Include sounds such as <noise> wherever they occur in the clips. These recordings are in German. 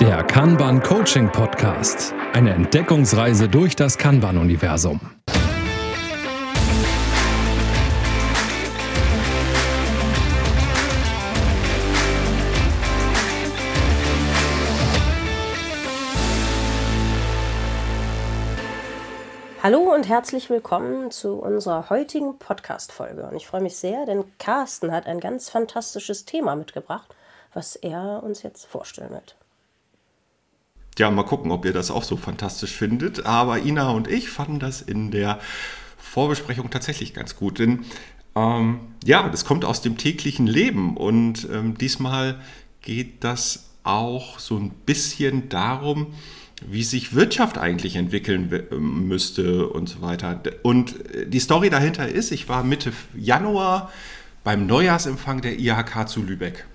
Der Kanban Coaching Podcast. Eine Entdeckungsreise durch das Kanban-Universum. Hallo und herzlich willkommen zu unserer heutigen Podcast-Folge. Und ich freue mich sehr, denn Carsten hat ein ganz fantastisches Thema mitgebracht, was er uns jetzt vorstellen wird. Ja, mal gucken, ob ihr das auch so fantastisch findet. Aber Ina und ich fanden das in der Vorbesprechung tatsächlich ganz gut. Denn ähm, ja, das kommt aus dem täglichen Leben. Und ähm, diesmal geht das auch so ein bisschen darum, wie sich Wirtschaft eigentlich entwickeln ähm, müsste und so weiter. Und die Story dahinter ist, ich war Mitte Januar beim Neujahrsempfang der IHK zu Lübeck.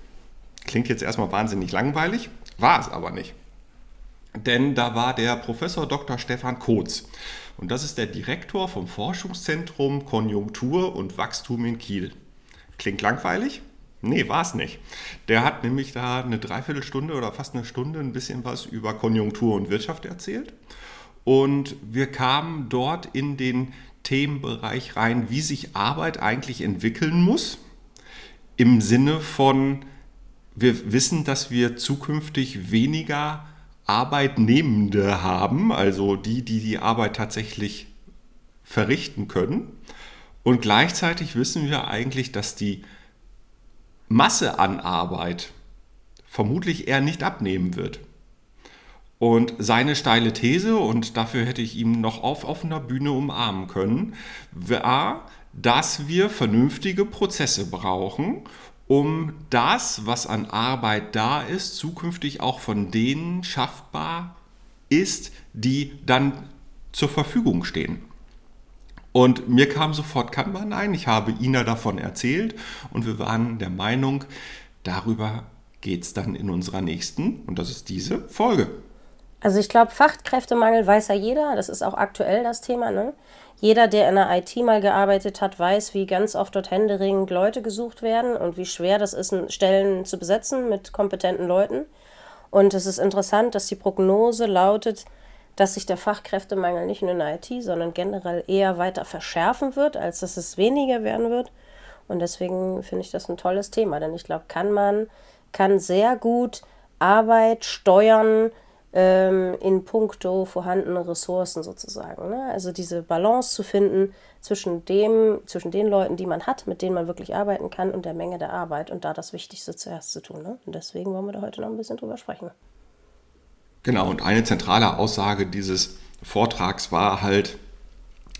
Klingt jetzt erstmal wahnsinnig langweilig, war es aber nicht denn da war der Professor Dr. Stefan Kotz. Und das ist der Direktor vom Forschungszentrum Konjunktur und Wachstum in Kiel. Klingt langweilig? Nee, war es nicht. Der hat nämlich da eine Dreiviertelstunde oder fast eine Stunde ein bisschen was über Konjunktur und Wirtschaft erzählt. Und wir kamen dort in den Themenbereich rein, wie sich Arbeit eigentlich entwickeln muss. Im Sinne von, wir wissen, dass wir zukünftig weniger Arbeitnehmende haben, also die, die die Arbeit tatsächlich verrichten können. Und gleichzeitig wissen wir eigentlich, dass die Masse an Arbeit vermutlich eher nicht abnehmen wird. Und seine steile These, und dafür hätte ich ihn noch auf offener Bühne umarmen können, war, dass wir vernünftige Prozesse brauchen, um das, was an Arbeit da ist, zukünftig auch von denen schaffbar ist, die dann zur Verfügung stehen. Und mir kam sofort Kanban ein, ich habe Ina davon erzählt und wir waren der Meinung, darüber geht es dann in unserer nächsten, und das ist diese Folge. Also ich glaube, Fachkräftemangel weiß ja jeder, das ist auch aktuell das Thema. Ne? Jeder, der in der IT mal gearbeitet hat, weiß, wie ganz oft dort händeringend Leute gesucht werden und wie schwer das ist, Stellen zu besetzen mit kompetenten Leuten. Und es ist interessant, dass die Prognose lautet, dass sich der Fachkräftemangel nicht nur in der IT, sondern generell eher weiter verschärfen wird, als dass es weniger werden wird. Und deswegen finde ich das ein tolles Thema, denn ich glaube, kann man kann sehr gut Arbeit steuern, ähm, in puncto vorhandene Ressourcen sozusagen. Ne? Also diese Balance zu finden zwischen dem, zwischen den Leuten, die man hat, mit denen man wirklich arbeiten kann und der Menge der Arbeit und da das Wichtigste zuerst zu tun. Ne? Und deswegen wollen wir da heute noch ein bisschen drüber sprechen. Genau, und eine zentrale Aussage dieses Vortrags war halt,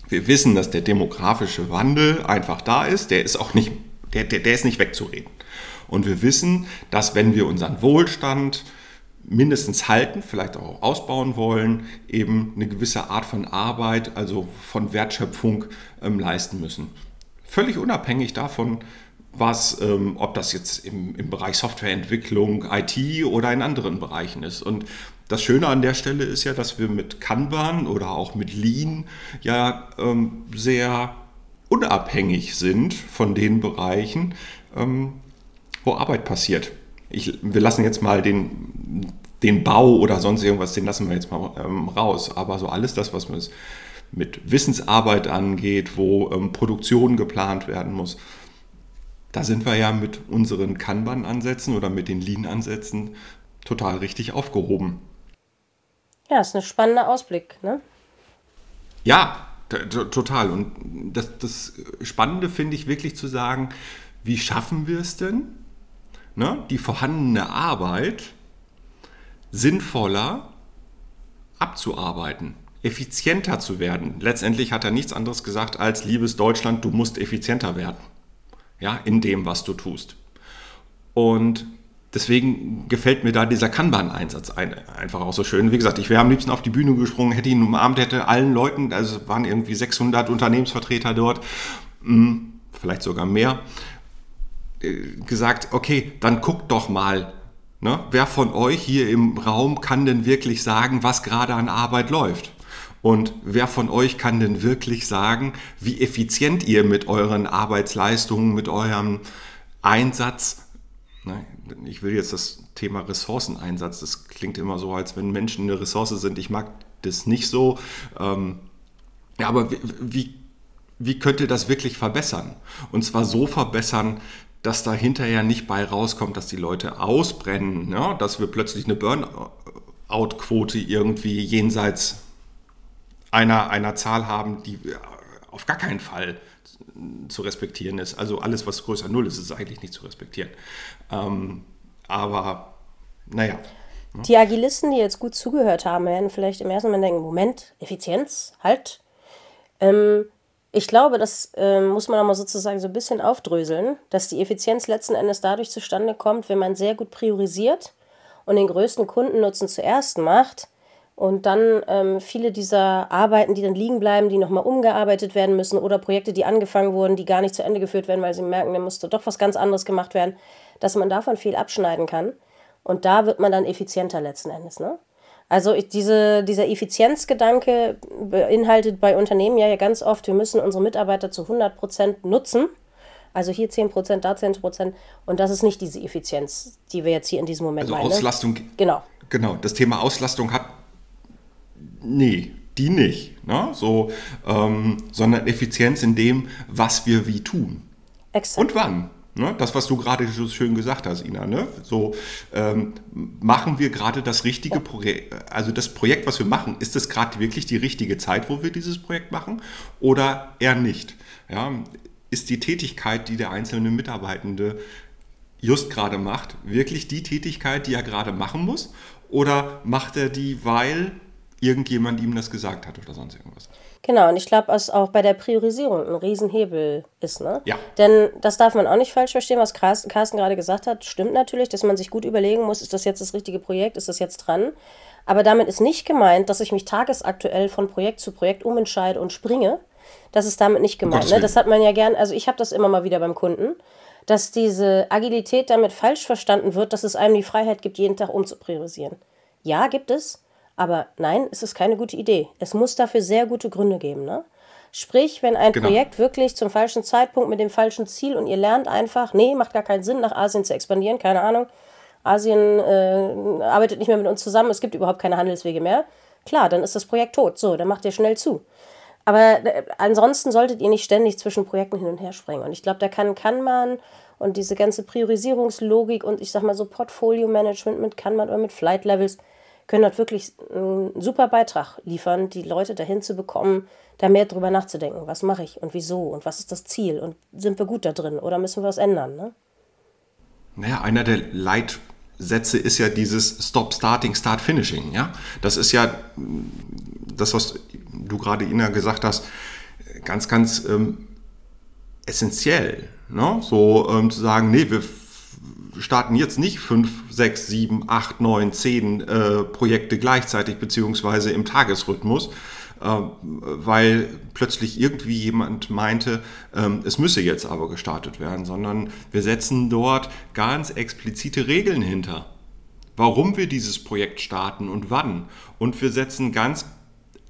wir wissen, dass der demografische Wandel einfach da ist, der ist auch nicht, der, der, der ist nicht wegzureden. Und wir wissen, dass wenn wir unseren Wohlstand, mindestens halten, vielleicht auch ausbauen wollen, eben eine gewisse Art von Arbeit, also von Wertschöpfung ähm, leisten müssen. Völlig unabhängig davon, was, ähm, ob das jetzt im, im Bereich Softwareentwicklung, IT oder in anderen Bereichen ist. Und das Schöne an der Stelle ist ja, dass wir mit Kanban oder auch mit Lean ja ähm, sehr unabhängig sind von den Bereichen, ähm, wo Arbeit passiert ich, wir lassen jetzt mal den, den Bau oder sonst irgendwas, den lassen wir jetzt mal ähm, raus. Aber so alles das, was mit Wissensarbeit angeht, wo ähm, Produktion geplant werden muss, da sind wir ja mit unseren Kanban-Ansätzen oder mit den Lean-Ansätzen total richtig aufgehoben. Ja, ist ein spannender Ausblick, ne? Ja, total. Und das, das Spannende finde ich wirklich zu sagen, wie schaffen wir es denn, ne, die vorhandene Arbeit sinnvoller abzuarbeiten, effizienter zu werden. Letztendlich hat er nichts anderes gesagt als, liebes Deutschland, du musst effizienter werden. Ja, in dem, was du tust. Und deswegen gefällt mir da dieser Kanban-Einsatz einfach auch so schön. Wie gesagt, ich wäre am liebsten auf die Bühne gesprungen, hätte ihn umarmt, hätte allen Leuten, also waren irgendwie 600 Unternehmensvertreter dort, hm, vielleicht sogar mehr, äh, gesagt, okay, dann guckt doch mal, ne, wer von euch hier im Raum kann denn wirklich sagen, was gerade an Arbeit läuft? Und wer von euch kann denn wirklich sagen, wie effizient ihr mit euren Arbeitsleistungen, mit eurem Einsatz, ne, ich will jetzt das Thema Ressourceneinsatz, das klingt immer so, als wenn Menschen eine Ressource sind. Ich mag das nicht so. Ähm, ja, aber wie, wie, wie könnte das wirklich verbessern? Und zwar so verbessern, dass da hinterher nicht bei rauskommt, dass die Leute ausbrennen, ja? dass wir plötzlich eine Burnout-Quote irgendwie jenseits einer, einer Zahl haben, die auf gar keinen Fall zu respektieren ist. Also alles, was größer Null ist, ist eigentlich nicht zu respektieren. Ähm, aber naja. Ne? Die Agilisten, die jetzt gut zugehört haben, werden vielleicht im ersten Moment denken, Moment, Effizienz, halt. Ähm, ich glaube, das äh, muss man auch mal sozusagen so ein bisschen aufdröseln, dass die Effizienz letzten Endes dadurch zustande kommt, wenn man sehr gut priorisiert und den größten Kundennutzen zuerst macht und dann ähm, viele dieser Arbeiten, die dann liegen bleiben, die nochmal umgearbeitet werden müssen oder Projekte, die angefangen wurden, die gar nicht zu Ende geführt werden, weil sie merken, da musste doch was ganz anderes gemacht werden, dass man davon viel abschneiden kann. Und da wird man dann effizienter letzten Endes. Ne? Also ich, diese, dieser Effizienzgedanke beinhaltet bei Unternehmen ja ganz oft, wir müssen unsere Mitarbeiter zu 100% nutzen. Also hier 10%, da 10%. Und das ist nicht diese Effizienz, die wir jetzt hier in diesem Moment also meinen. Also Auslastung. Genau. Genau, das Thema Auslastung hat Nee, die nicht. Ne? So, ähm, sondern Effizienz in dem, was wir wie tun. Exakt. Und wann. Ne? Das, was du gerade so schön gesagt hast, Ina. Ne? So ähm, machen wir gerade das richtige Projekt, also das Projekt, was wir machen, ist das gerade wirklich die richtige Zeit, wo wir dieses Projekt machen oder eher nicht? Ja? Ist die Tätigkeit, die der einzelne Mitarbeitende just gerade macht, wirklich die Tätigkeit, die er gerade machen muss? Oder macht er die, weil irgendjemand ihm das gesagt hat oder sonst irgendwas. Genau, und ich glaube, was auch bei der Priorisierung ein Riesenhebel ist. Ne? Ja. Denn das darf man auch nicht falsch verstehen, was Carsten, Carsten gerade gesagt hat. Stimmt natürlich, dass man sich gut überlegen muss, ist das jetzt das richtige Projekt, ist das jetzt dran? Aber damit ist nicht gemeint, dass ich mich tagesaktuell von Projekt zu Projekt umentscheide und springe. Das ist damit nicht gemeint. Ne? Das hat man ja gern, also ich habe das immer mal wieder beim Kunden, dass diese Agilität damit falsch verstanden wird, dass es einem die Freiheit gibt, jeden Tag umzupriorisieren. Ja, gibt es. Aber nein, es ist keine gute Idee. Es muss dafür sehr gute Gründe geben. Ne? Sprich, wenn ein genau. Projekt wirklich zum falschen Zeitpunkt mit dem falschen Ziel und ihr lernt einfach, nee, macht gar keinen Sinn, nach Asien zu expandieren, keine Ahnung, Asien äh, arbeitet nicht mehr mit uns zusammen, es gibt überhaupt keine Handelswege mehr. Klar, dann ist das Projekt tot. So, dann macht ihr schnell zu. Aber äh, ansonsten solltet ihr nicht ständig zwischen Projekten hin und her springen. Und ich glaube, da kann, kann man und diese ganze Priorisierungslogik und ich sag mal so Portfolio-Management mit kann man oder mit Flight Levels, können dort wirklich einen super Beitrag liefern, die Leute dahin zu bekommen, da mehr drüber nachzudenken. Was mache ich und wieso und was ist das Ziel und sind wir gut da drin oder müssen wir was ändern? Ne? Naja, einer der Leitsätze ist ja dieses Stop Starting, Start Finishing. Ja? Das ist ja das, was du gerade, Ina, gesagt hast, ganz, ganz ähm, essentiell. Ne? So ähm, zu sagen, nee, wir starten jetzt nicht fünf, sechs, sieben, acht, neun, zehn äh, Projekte gleichzeitig beziehungsweise im Tagesrhythmus, äh, weil plötzlich irgendwie jemand meinte, äh, es müsse jetzt aber gestartet werden, sondern wir setzen dort ganz explizite Regeln hinter, warum wir dieses Projekt starten und wann. Und wir setzen ganz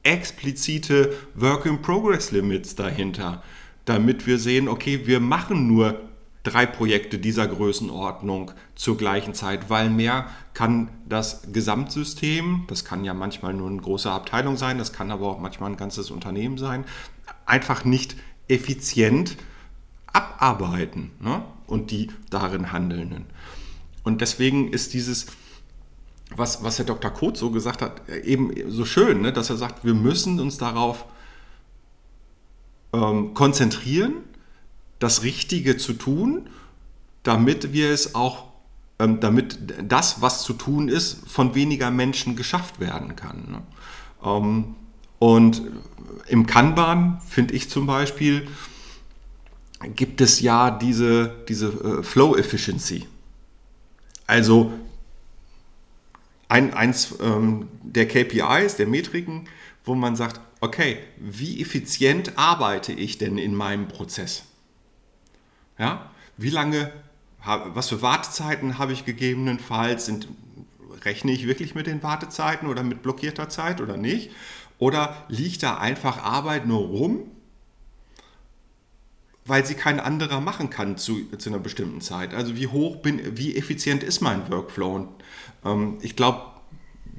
explizite Work-in-Progress-Limits dahinter, damit wir sehen, okay, wir machen nur drei Projekte dieser Größenordnung zur gleichen Zeit, weil mehr kann das Gesamtsystem, das kann ja manchmal nur eine große Abteilung sein, das kann aber auch manchmal ein ganzes Unternehmen sein, einfach nicht effizient abarbeiten ne? und die darin Handelnden. Und deswegen ist dieses, was, was Herr Dr. Koth so gesagt hat, eben so schön, ne? dass er sagt, wir müssen uns darauf ähm, konzentrieren, das Richtige zu tun, damit wir es auch, ähm, damit das, was zu tun ist, von weniger Menschen geschafft werden kann. Ne? Ähm, und im Kanban finde ich zum Beispiel, gibt es ja diese, diese äh, Flow Efficiency. Also ein, eins ähm, der KPIs, der Metriken, wo man sagt, okay, wie effizient arbeite ich denn in meinem Prozess? Ja? Wie lange, was für Wartezeiten habe ich gegebenenfalls? Sind, rechne ich wirklich mit den Wartezeiten oder mit blockierter Zeit oder nicht? Oder liegt da einfach Arbeit nur rum? weil sie kein anderer machen kann zu, zu einer bestimmten Zeit. Also wie hoch bin, wie effizient ist mein Workflow? Und, ähm, ich glaube,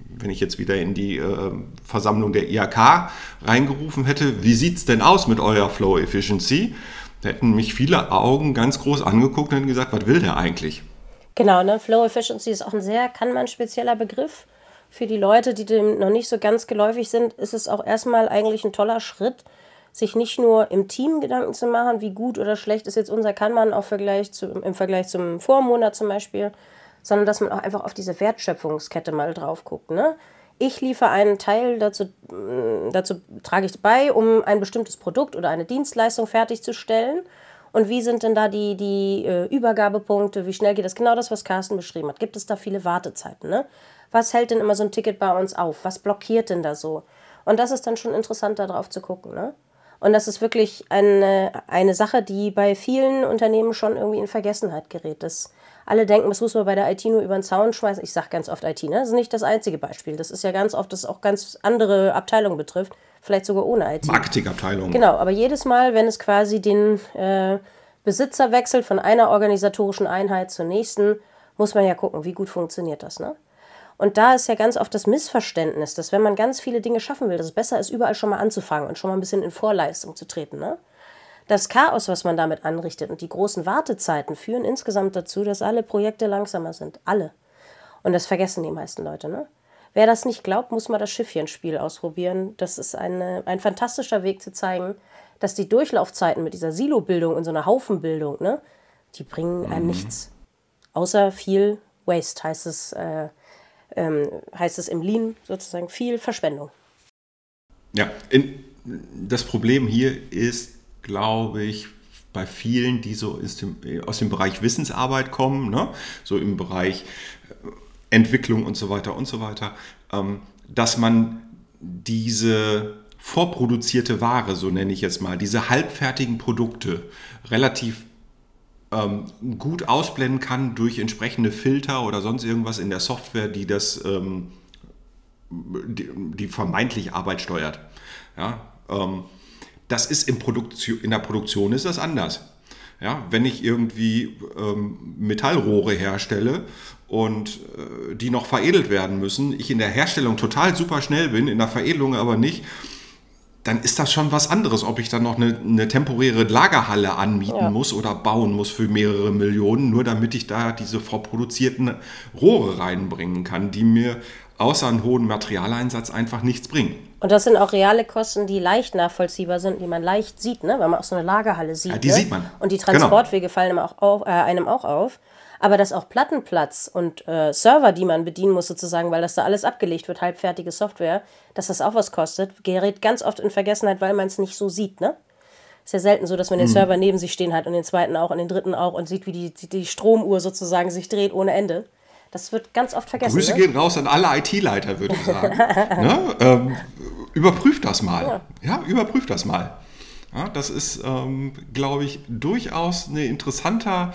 wenn ich jetzt wieder in die äh, Versammlung der IHK reingerufen hätte, wie sieht es denn aus mit eurer Flow Efficiency? Da hätten mich viele Augen ganz groß angeguckt und gesagt, was will der eigentlich? Genau, ne? Flow Efficiency ist auch ein sehr, kann man spezieller Begriff. Für die Leute, die dem noch nicht so ganz geläufig sind, ist es auch erstmal eigentlich ein toller Schritt, sich nicht nur im Team Gedanken zu machen, wie gut oder schlecht ist jetzt unser Kanban auch Vergleich zu, im Vergleich zum Vormonat zum Beispiel, sondern dass man auch einfach auf diese Wertschöpfungskette mal drauf guckt. Ne? Ich liefere einen Teil, dazu, mm, dazu trage ich bei, um ein bestimmtes Produkt oder eine Dienstleistung fertigzustellen. Und wie sind denn da die, die äh, Übergabepunkte? Wie schnell geht das? Genau das, was Carsten beschrieben hat. Gibt es da viele Wartezeiten? Ne? Was hält denn immer so ein Ticket bei uns auf? Was blockiert denn da so? Und das ist dann schon interessant, da drauf zu gucken. Ne? Und das ist wirklich eine, eine Sache, die bei vielen Unternehmen schon irgendwie in Vergessenheit gerät. Das alle denken, das muss man bei der IT nur über den Zaun schmeißen. Ich sage ganz oft IT, ne? Das ist nicht das einzige Beispiel. Das ist ja ganz oft, das auch ganz andere Abteilungen betrifft. Vielleicht sogar ohne IT. Marketingabteilung. Genau, aber jedes Mal, wenn es quasi den äh, Besitzer wechselt von einer organisatorischen Einheit zur nächsten, muss man ja gucken, wie gut funktioniert das, ne? Und da ist ja ganz oft das Missverständnis, dass wenn man ganz viele Dinge schaffen will, dass es besser ist, überall schon mal anzufangen und schon mal ein bisschen in Vorleistung zu treten. Ne? Das Chaos, was man damit anrichtet und die großen Wartezeiten führen insgesamt dazu, dass alle Projekte langsamer sind. Alle. Und das vergessen die meisten Leute. Ne? Wer das nicht glaubt, muss mal das Schiffchenspiel ausprobieren. Das ist eine, ein fantastischer Weg zu zeigen, dass die Durchlaufzeiten mit dieser Silobildung und so einer Haufenbildung, ne, die bringen einem mhm. nichts. Außer viel Waste, heißt es, äh, ähm, heißt es im Lean sozusagen, viel Verschwendung. Ja, in, das Problem hier ist, glaube ich, bei vielen, die so dem, aus dem Bereich Wissensarbeit kommen, ne? so im Bereich äh, Entwicklung und so weiter und so weiter, ähm, dass man diese vorproduzierte Ware, so nenne ich jetzt mal, diese halbfertigen Produkte relativ ähm, gut ausblenden kann durch entsprechende Filter oder sonst irgendwas in der Software, die das ähm, die, die, vermeintlich Arbeit steuert. Ja, ähm, das ist in, in der Produktion ist das anders. Ja, wenn ich irgendwie ähm, Metallrohre herstelle und äh, die noch veredelt werden müssen, ich in der Herstellung total super schnell bin, in der Veredelung aber nicht, dann ist das schon was anderes, ob ich dann noch eine, eine temporäre Lagerhalle anmieten ja. muss oder bauen muss für mehrere Millionen, nur damit ich da diese vorproduzierten Rohre reinbringen kann, die mir außer einem hohen Materialeinsatz einfach nichts bringen. Und das sind auch reale Kosten, die leicht nachvollziehbar sind, die man leicht sieht, ne? wenn man auch so eine Lagerhalle sieht. Ja, die ne? sieht man. Und die genau. Transportwege genau. fallen einem auch, auf, äh, einem auch auf. Aber dass auch Plattenplatz und äh, Server, die man bedienen muss, sozusagen, weil das da alles abgelegt wird, halbfertige Software, dass das auch was kostet, gerät ganz oft in Vergessenheit, weil man es nicht so sieht, ne? Ist ja selten so, dass man den mhm. Server neben sich stehen hat und den zweiten auch und den dritten auch und sieht, wie die, die, die Stromuhr sozusagen sich dreht ohne Ende. Das wird ganz oft vergessen. Grüße ne? gehen raus an alle IT-Leiter, würde ich sagen. <laughs> ne? ähm, überprüft das mal. Ja, ja überprüft das mal. Ja, das ist, ähm, glaube ich, durchaus ein interessanter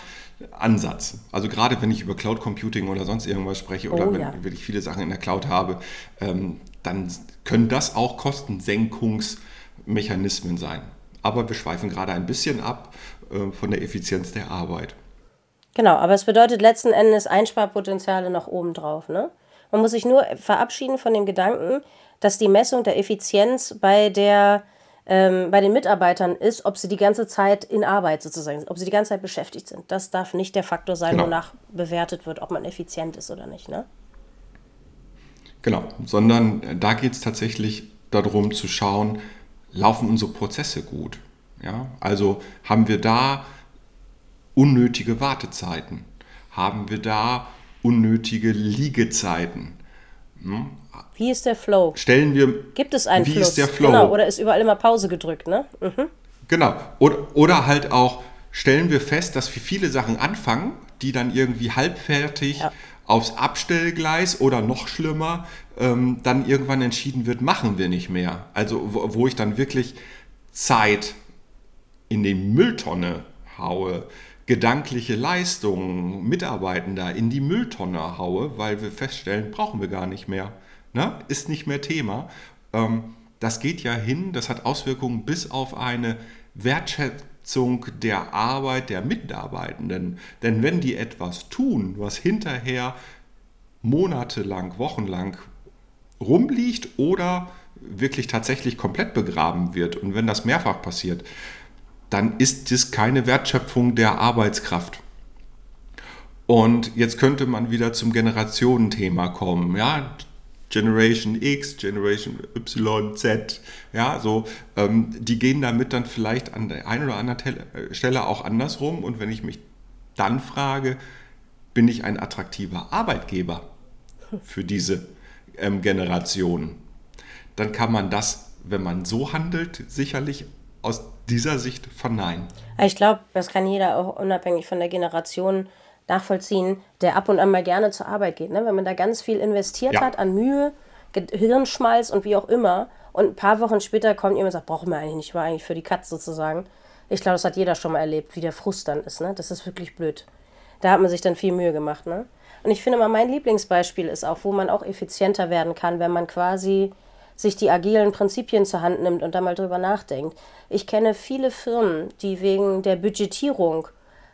Ansatz. Also gerade wenn ich über Cloud Computing oder sonst irgendwas spreche oder oh, wenn, ja. wenn, ich viele Sachen in der Cloud habe, ähm, dann können das auch Kostensenkungsmechanismen sein. Aber wir schweifen gerade ein bisschen ab äh, von der Effizienz der Arbeit. Genau, aber es bedeutet letzten Endes Einsparpotenziale nach oben drauf. Ne? Man muss sich nur verabschieden von dem Gedanken, dass die Messung der Effizienz bei der ähm, bei den Mitarbeitern ist, ob sie die ganze Zeit in Arbeit sozusagen sind, ob sie die ganze Zeit beschäftigt sind. Das darf nicht der Faktor sein, genau. wonach bewertet wird, ob man effizient ist oder nicht. Ne? Genau, sondern da geht es tatsächlich darum zu schauen, laufen unsere Prozesse gut. Ja? Also haben wir da unnötige Wartezeiten? Haben wir da unnötige Liegezeiten? Hm? Wie ist der Flow? Stellen wir. Gibt es einen wie Fluss? Ist der Flow? Genau, oder ist überall immer Pause gedrückt, ne? Mhm. Genau. Oder, oder halt auch, stellen wir fest, dass wir viele Sachen anfangen, die dann irgendwie halbfertig ja. aufs Abstellgleis oder noch schlimmer ähm, dann irgendwann entschieden wird, machen wir nicht mehr. Also wo, wo ich dann wirklich Zeit in die Mülltonne haue, gedankliche Leistungen, Mitarbeitender in die Mülltonne haue, weil wir feststellen, brauchen wir gar nicht mehr. Ne? Ist nicht mehr Thema. Ähm, das geht ja hin, das hat Auswirkungen bis auf eine Wertschätzung Wertschätzung der Arbeit der Mitarbeitenden. Denn wenn die etwas tun, was hinterher monatelang, wochenlang rumliegt oder wirklich tatsächlich komplett begraben wird und wenn das mehrfach passiert, dann ist das keine Wertschöpfung der Arbeitskraft. Und jetzt könnte man wieder zum Generationenthema kommen. Ja, Generation X, Generation Y, Z, ja, so, ähm, die gehen damit dann vielleicht an der einen oder anderen äh, Stelle auch andersrum. Und wenn ich mich dann frage, bin ich ein attraktiver Arbeitgeber für diese ähm, Generation, dann kann man das, wenn man so handelt, sicherlich aus dieser Sicht verneinen. Ich glaube, das kann jeder auch unabhängig von der Generation nachvollziehen, der ab und an mal gerne zur Arbeit geht. Ne? Wenn man da ganz viel investiert ja. hat an Mühe, Hirnschmalz und wie auch immer und ein paar Wochen später kommt jemand und sagt, brauchen wir eigentlich nicht, war eigentlich für die Katze sozusagen. Ich glaube, das hat jeder schon mal erlebt, wie der Frust dann ist. Ne? Das ist wirklich blöd. Da hat man sich dann viel Mühe gemacht. Ne? Und ich finde mal, mein Lieblingsbeispiel ist auch, wo man auch effizienter werden kann, wenn man quasi sich die agilen Prinzipien zur Hand nimmt und da mal drüber nachdenkt. Ich kenne viele Firmen, die wegen der Budgetierung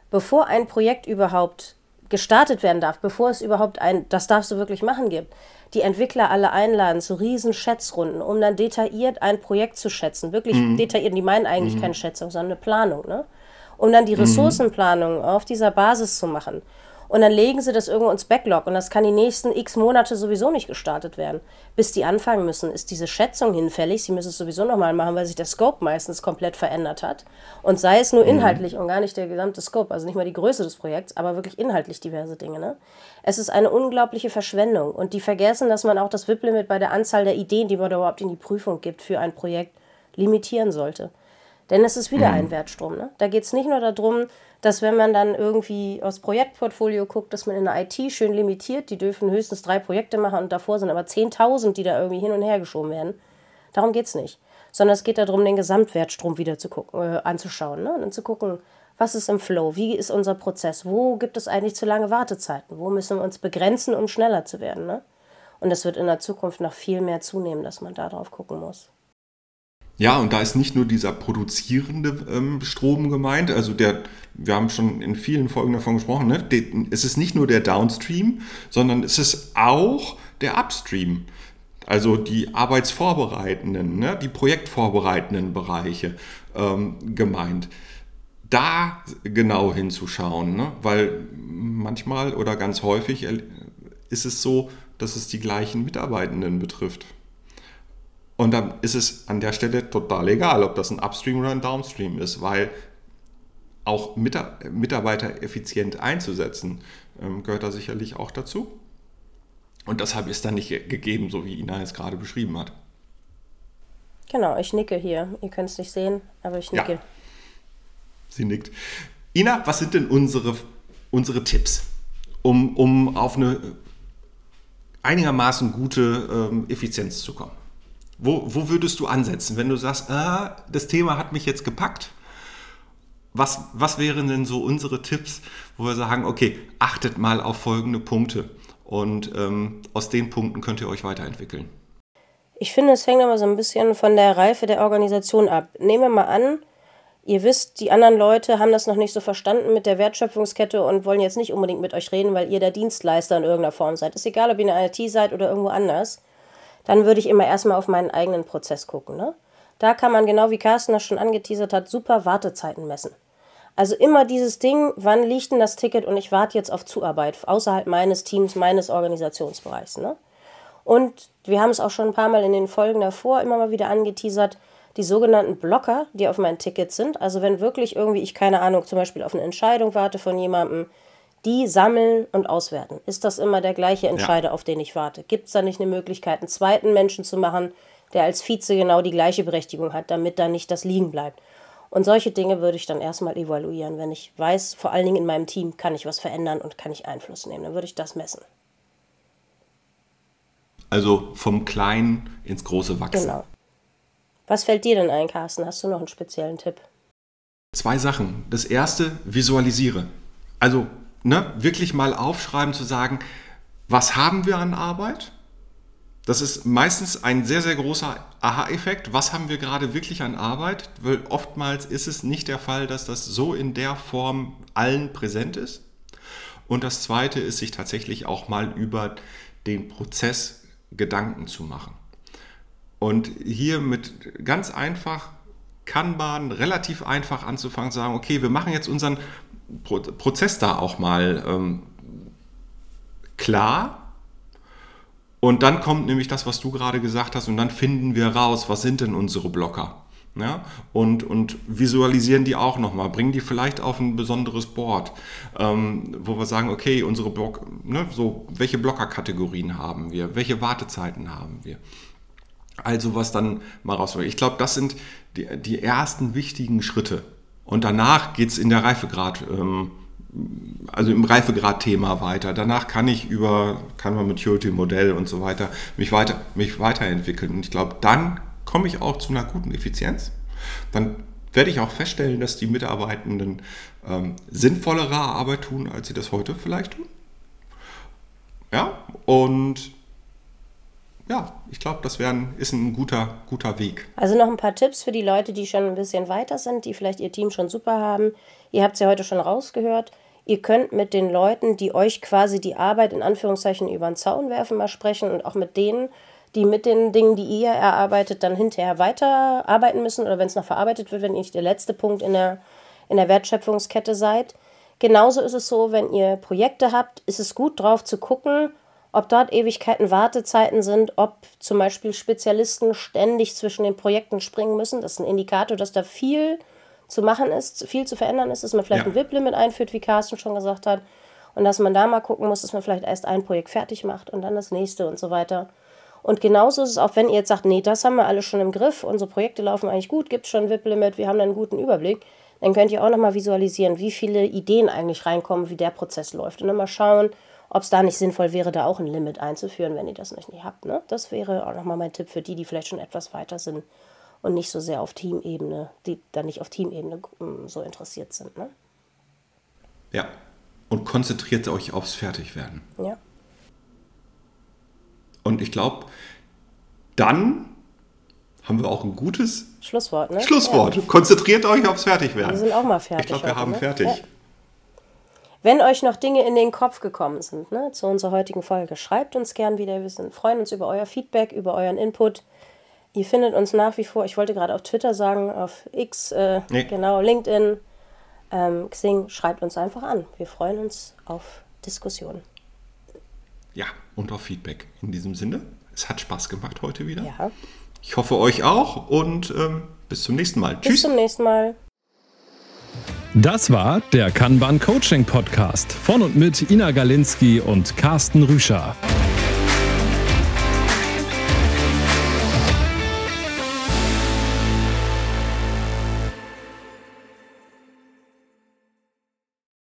bevor ein Projekt überhaupt gestartet werden darf, bevor es überhaupt ein, das darfst du wirklich machen gibt, die Entwickler alle einladen zu riesen Schätzrunden, um dann detailliert ein Projekt zu schätzen. Wirklich mhm. detailliert, die meinen eigentlich mhm. keine Schätzung, sondern eine Planung, ne? Um dann die mhm. Ressourcenplanung auf dieser Basis zu machen. Und dann legen sie das irgendwo ins Backlog und das kann die nächsten x Monate sowieso nicht gestartet werden. Bis die anfangen müssen, ist diese Schätzung hinfällig. Sie müssen es sowieso nochmal machen, weil sich der Scope meistens komplett verändert hat. Und sei es nur mhm. inhaltlich mhm. und gar nicht der gesamte Scope, also nicht mal die Größe des Projekts, aber wirklich inhaltlich diverse Dinge. Ne? Es ist eine unglaubliche Verschwendung und die vergessen, dass man auch das WIP-Limit bei der Anzahl der Ideen, die man überhaupt in die Prüfung gibt für ein Projekt, limitieren sollte. Denn es ist wieder mhm. ein Wertstrom. Ne? Da geht es nicht nur darum, dass wenn man dann irgendwie aus Projektportfolio guckt, dass man in der IT schön limitiert, die dürfen höchstens drei Projekte machen und davor sind aber 10.000, die da irgendwie hin und her geschoben werden. Darum geht es nicht. Sondern es geht darum, den Gesamtwertstrom wieder zu gucken, äh, anzuschauen ne? und dann zu gucken, was ist im Flow, wie ist unser Prozess, wo gibt es eigentlich zu lange Wartezeiten, wo müssen wir uns begrenzen, um schneller zu werden. Ne? Und das wird in der Zukunft noch viel mehr zunehmen, dass man da drauf gucken muss. Ja, und da ist nicht nur dieser produzierende ähm, Strom gemeint, also der, wir haben schon in vielen Folgen davon gesprochen, ne? es ist nicht nur der Downstream, sondern es ist auch der Upstream. Also die arbeitsvorbereitenden, ne? die projektvorbereitenden Bereiche ähm, gemeint. Da genau hinzuschauen, ne? weil manchmal oder ganz häufig ist es so, dass es die gleichen Mitarbeitenden betrifft. Und dann ist es an der Stelle total egal, ob das ein Upstream oder ein Downstream ist, weil auch Mitarbeiter effizient einzusetzen, ähm, gehört da sicherlich auch dazu. Und deshalb ist da nicht gegeben, so wie Ina es gerade beschrieben hat. Genau, ich nicke hier. Ihr könnt es nicht sehen, aber ich nicke. Ja. Sie nickt. Ina, was sind denn unsere, unsere Tipps, um, um auf eine einigermaßen gute ähm, Effizienz zu kommen? Wo, wo würdest du ansetzen, wenn du sagst, ah, das Thema hat mich jetzt gepackt? Was, was wären denn so unsere Tipps, wo wir sagen, okay, achtet mal auf folgende Punkte und ähm, aus den Punkten könnt ihr euch weiterentwickeln? Ich finde, es hängt aber so ein bisschen von der Reife der Organisation ab. Nehmen wir mal an, ihr wisst, die anderen Leute haben das noch nicht so verstanden mit der Wertschöpfungskette und wollen jetzt nicht unbedingt mit euch reden, weil ihr der Dienstleister in irgendeiner Form seid. Ist egal, ob ihr in der IT seid oder irgendwo anders dann würde ich immer erstmal auf meinen eigenen Prozess gucken. Ne? Da kann man, genau wie Carsten das schon angeteasert hat, super Wartezeiten messen. Also immer dieses Ding, wann liegt denn das Ticket und ich warte jetzt auf Zuarbeit außerhalb meines Teams, meines Organisationsbereichs. Ne? Und wir haben es auch schon ein paar Mal in den Folgen davor immer mal wieder angeteasert, die sogenannten Blocker, die auf meinem Ticket sind. Also wenn wirklich irgendwie ich keine Ahnung, zum Beispiel auf eine Entscheidung warte von jemandem, die sammeln und auswerten. Ist das immer der gleiche Entscheider, ja. auf den ich warte? Gibt es da nicht eine Möglichkeit, einen zweiten Menschen zu machen, der als Vize genau die gleiche Berechtigung hat, damit da nicht das liegen bleibt? Und solche Dinge würde ich dann erstmal evaluieren, wenn ich weiß, vor allen Dingen in meinem Team kann ich was verändern und kann ich Einfluss nehmen. Dann würde ich das messen. Also vom Kleinen ins Große wachsen. Genau. Was fällt dir denn ein, Carsten? Hast du noch einen speziellen Tipp? Zwei Sachen. Das erste, visualisiere. Also ne, wirklich mal aufschreiben, zu sagen, was haben wir an Arbeit? Das ist meistens ein sehr, sehr großer Aha-Effekt. Was haben wir gerade wirklich an Arbeit? Weil oftmals ist es nicht der Fall, dass das so in der Form allen präsent ist. Und das Zweite ist, sich tatsächlich auch mal über den Prozess Gedanken zu machen. Und hier mit ganz einfach Kanban relativ einfach anzufangen, zu sagen, okay, wir machen jetzt unseren Prozess da auch mal ähm, klar und dann kommt nämlich das, was du gerade gesagt hast, und dann finden wir raus, was sind denn unsere Blocker. Ja, und, und visualisieren die auch nochmal, bringen die vielleicht auf ein besonderes Board, ähm, wo wir sagen, okay, unsere Block, ne, so, welche Blockerkategorien haben wir, welche Wartezeiten haben wir. Also was dann mal raus. Ich glaube, das sind die, die ersten wichtigen Schritte. Und danach geht es in der Reifegrad. Ähm, also im Reifegrad-Thema weiter. Danach kann ich über Canva Maturity Modell und so weiter mich, weiter mich weiterentwickeln. Und ich glaube, dann komme ich auch zu einer guten Effizienz. Dann werde ich auch feststellen, dass die Mitarbeitenden ähm, sinnvollere Arbeit tun, als sie das heute vielleicht tun. Ja, und ja, ich glaube, das ein, ist ein guter, guter Weg. Also noch ein paar Tipps für die Leute, die schon ein bisschen weiter sind, die vielleicht ihr Team schon super haben. Ihr habt es ja heute schon rausgehört. Ihr könnt mit den Leuten, die euch quasi die Arbeit in Anführungszeichen über den Zaun werfen, mal sprechen und auch mit denen, die mit den Dingen, die ihr erarbeitet, dann hinterher weiterarbeiten müssen oder wenn es noch verarbeitet wird, wenn ihr nicht der letzte Punkt in der, in der Wertschöpfungskette seid. Genauso ist es so, wenn ihr Projekte habt, ist es gut drauf zu gucken, ob dort Ewigkeiten Wartezeiten sind, ob zum Beispiel Spezialisten ständig zwischen den Projekten springen müssen. Das ist ein Indikator, dass da viel zu machen ist, viel zu verändern ist, dass man vielleicht ja. ein WIP-Limit einführt, wie Carsten schon gesagt hat. Und dass man da mal gucken muss, dass man vielleicht erst ein Projekt fertig macht und dann das nächste und so weiter. Und genauso ist es auch, wenn ihr jetzt sagt, nee, das haben wir alle schon im Griff, unsere Projekte laufen eigentlich gut, gibt es schon ein WIP-Limit, wir haben einen guten Überblick, dann könnt ihr auch nochmal visualisieren, wie viele Ideen eigentlich reinkommen, wie der Prozess läuft. Und dann mal schauen, ob es da nicht sinnvoll wäre, da auch ein Limit einzuführen, wenn ihr das nicht, nicht habt. Ne? Das wäre auch nochmal mein Tipp für die, die vielleicht schon etwas weiter sind und nicht so sehr auf Teamebene, die dann nicht auf Teamebene hm, so interessiert sind. Ne? Ja, und konzentriert euch aufs Fertigwerden. Ja. Und ich glaube, dann haben wir auch ein gutes Schlusswort. Ne? Schlusswort. Ja. Konzentriert euch aufs Fertigwerden. Wir sind auch mal fertig. Ich glaube, wir heute, haben ne? fertig. Ja. Wenn euch noch Dinge in den Kopf gekommen sind ne, zu unserer heutigen Folge, schreibt uns gern wieder. Wir sind, freuen uns über euer Feedback, über euren Input. Ihr findet uns nach wie vor, ich wollte gerade auf Twitter sagen, auf X, äh, nee. genau, LinkedIn, ähm, Xing, schreibt uns einfach an. Wir freuen uns auf Diskussionen. Ja, und auf Feedback. In diesem Sinne, es hat Spaß gemacht heute wieder. Ja. Ich hoffe euch auch und ähm, bis zum nächsten Mal. Bis Tschüss. Bis zum nächsten Mal. Das war der Kanban Coaching Podcast von und mit Ina Galinski und Carsten Rüscher.